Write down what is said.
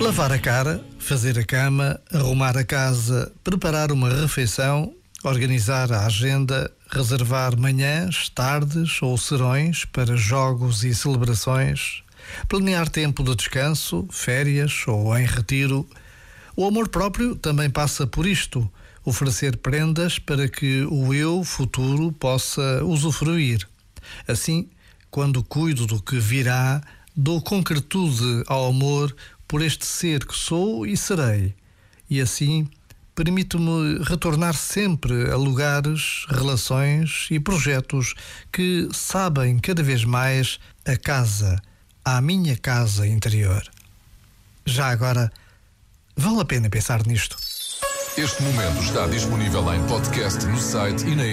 Lavar a cara, fazer a cama, arrumar a casa, preparar uma refeição, organizar a agenda, reservar manhãs, tardes ou serões para jogos e celebrações, planear tempo de descanso, férias ou em retiro. O amor próprio também passa por isto: oferecer prendas para que o eu futuro possa usufruir. Assim, quando cuido do que virá, dou concretude ao amor por este ser que sou e serei. E assim, permito-me retornar sempre a lugares, relações e projetos que sabem cada vez mais a casa, a minha casa interior. Já agora, vale a pena pensar nisto. Este momento está disponível em podcast no site e na app.